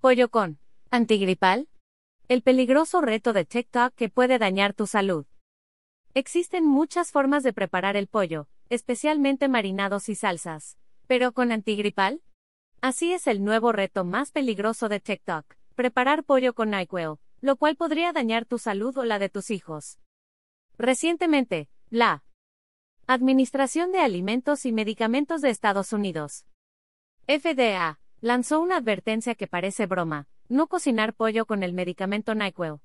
Pollo con antigripal. El peligroso reto de TikTok que puede dañar tu salud. Existen muchas formas de preparar el pollo, especialmente marinados y salsas. ¿Pero con antigripal? Así es el nuevo reto más peligroso de TikTok, preparar pollo con NyQuil, lo cual podría dañar tu salud o la de tus hijos. Recientemente, la Administración de Alimentos y Medicamentos de Estados Unidos, FDA, lanzó una advertencia que parece broma, no cocinar pollo con el medicamento NyQuil.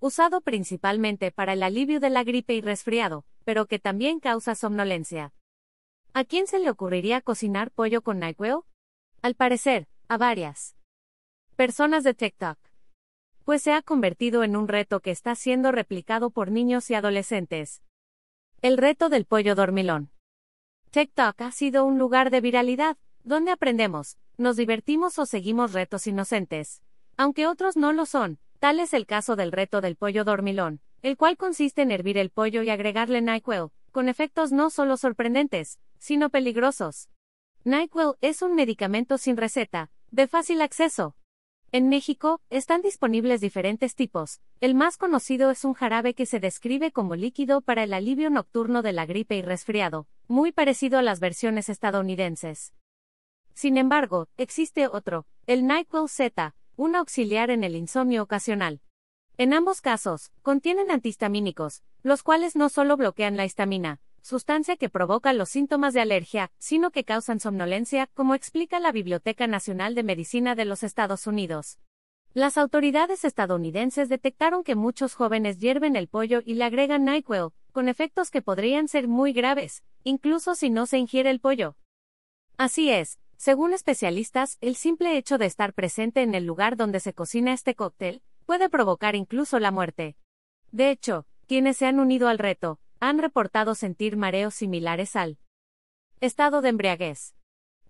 Usado principalmente para el alivio de la gripe y resfriado, pero que también causa somnolencia. ¿A quién se le ocurriría cocinar pollo con NyQuil? Al parecer, a varias personas de TikTok. Pues se ha convertido en un reto que está siendo replicado por niños y adolescentes. El reto del pollo dormilón. TikTok ha sido un lugar de viralidad, donde aprendemos, nos divertimos o seguimos retos inocentes. Aunque otros no lo son, tal es el caso del reto del pollo dormilón, el cual consiste en hervir el pollo y agregarle NyQuil, con efectos no solo sorprendentes, sino peligrosos. NyQuil es un medicamento sin receta, de fácil acceso. En México, están disponibles diferentes tipos. El más conocido es un jarabe que se describe como líquido para el alivio nocturno de la gripe y resfriado, muy parecido a las versiones estadounidenses. Sin embargo, existe otro, el NyQuil Z, un auxiliar en el insomnio ocasional. En ambos casos, contienen antihistamínicos, los cuales no solo bloquean la histamina, sustancia que provoca los síntomas de alergia, sino que causan somnolencia, como explica la Biblioteca Nacional de Medicina de los Estados Unidos. Las autoridades estadounidenses detectaron que muchos jóvenes hierven el pollo y le agregan NyQuil, con efectos que podrían ser muy graves, incluso si no se ingiere el pollo. Así es, según especialistas, el simple hecho de estar presente en el lugar donde se cocina este cóctel puede provocar incluso la muerte. De hecho, quienes se han unido al reto, han reportado sentir mareos similares al estado de embriaguez.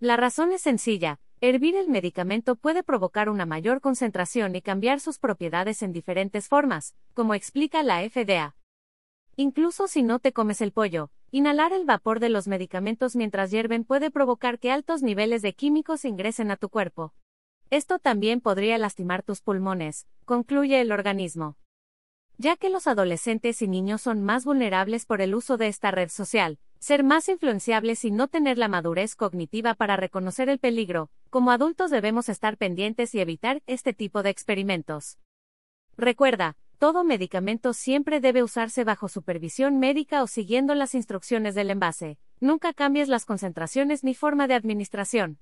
La razón es sencilla, hervir el medicamento puede provocar una mayor concentración y cambiar sus propiedades en diferentes formas, como explica la FDA. Incluso si no te comes el pollo, inhalar el vapor de los medicamentos mientras hierven puede provocar que altos niveles de químicos ingresen a tu cuerpo. Esto también podría lastimar tus pulmones, concluye el organismo ya que los adolescentes y niños son más vulnerables por el uso de esta red social, ser más influenciables y no tener la madurez cognitiva para reconocer el peligro, como adultos debemos estar pendientes y evitar este tipo de experimentos. Recuerda, todo medicamento siempre debe usarse bajo supervisión médica o siguiendo las instrucciones del envase. Nunca cambies las concentraciones ni forma de administración.